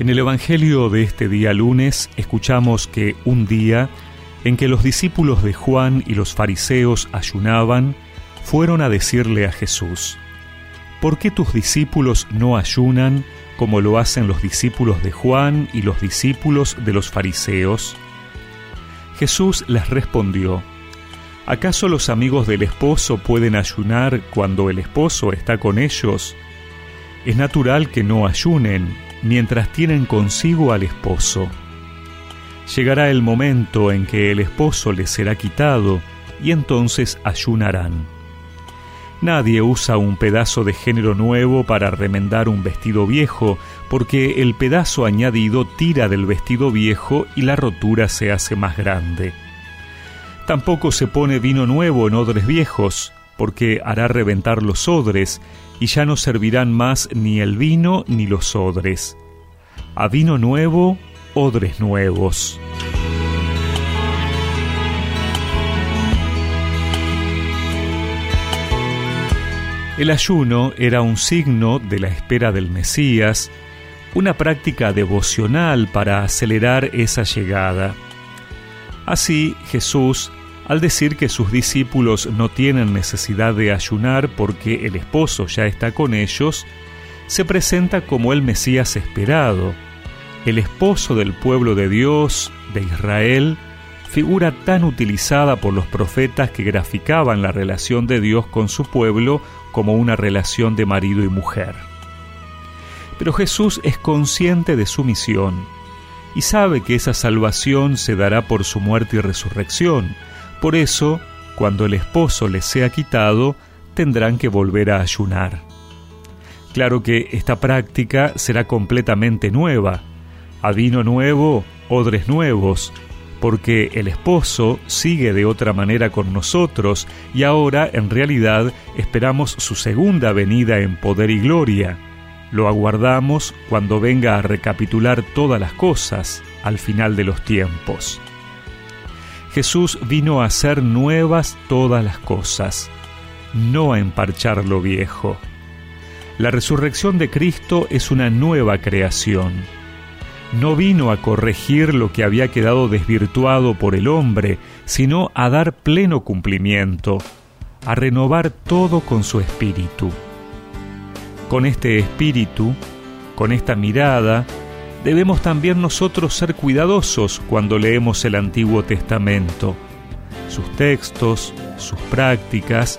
En el Evangelio de este día lunes escuchamos que un día en que los discípulos de Juan y los fariseos ayunaban, fueron a decirle a Jesús, ¿por qué tus discípulos no ayunan como lo hacen los discípulos de Juan y los discípulos de los fariseos? Jesús les respondió, ¿acaso los amigos del esposo pueden ayunar cuando el esposo está con ellos? Es natural que no ayunen mientras tienen consigo al esposo. Llegará el momento en que el esposo les será quitado y entonces ayunarán. Nadie usa un pedazo de género nuevo para remendar un vestido viejo, porque el pedazo añadido tira del vestido viejo y la rotura se hace más grande. Tampoco se pone vino nuevo en odres viejos, porque hará reventar los odres, y ya no servirán más ni el vino ni los odres. A vino nuevo, odres nuevos. El ayuno era un signo de la espera del Mesías, una práctica devocional para acelerar esa llegada. Así Jesús al decir que sus discípulos no tienen necesidad de ayunar porque el esposo ya está con ellos, se presenta como el Mesías esperado, el esposo del pueblo de Dios, de Israel, figura tan utilizada por los profetas que graficaban la relación de Dios con su pueblo como una relación de marido y mujer. Pero Jesús es consciente de su misión y sabe que esa salvación se dará por su muerte y resurrección, por eso, cuando el esposo les sea quitado, tendrán que volver a ayunar. Claro que esta práctica será completamente nueva. A vino nuevo, odres nuevos, porque el esposo sigue de otra manera con nosotros y ahora en realidad esperamos su segunda venida en poder y gloria. Lo aguardamos cuando venga a recapitular todas las cosas al final de los tiempos. Jesús vino a hacer nuevas todas las cosas, no a emparchar lo viejo. La resurrección de Cristo es una nueva creación. No vino a corregir lo que había quedado desvirtuado por el hombre, sino a dar pleno cumplimiento, a renovar todo con su espíritu. Con este espíritu, con esta mirada, debemos también nosotros ser cuidadosos cuando leemos el Antiguo Testamento. Sus textos, sus prácticas,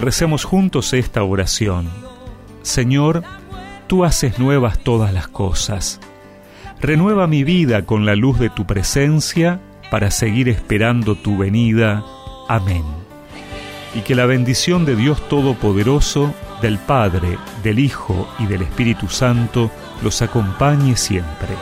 recemos juntos esta oración. Señor, tú haces nuevas todas las cosas. Renueva mi vida con la luz de tu presencia para seguir esperando tu venida. Amén. Y que la bendición de Dios Todopoderoso, del Padre, del Hijo y del Espíritu Santo los acompañe siempre.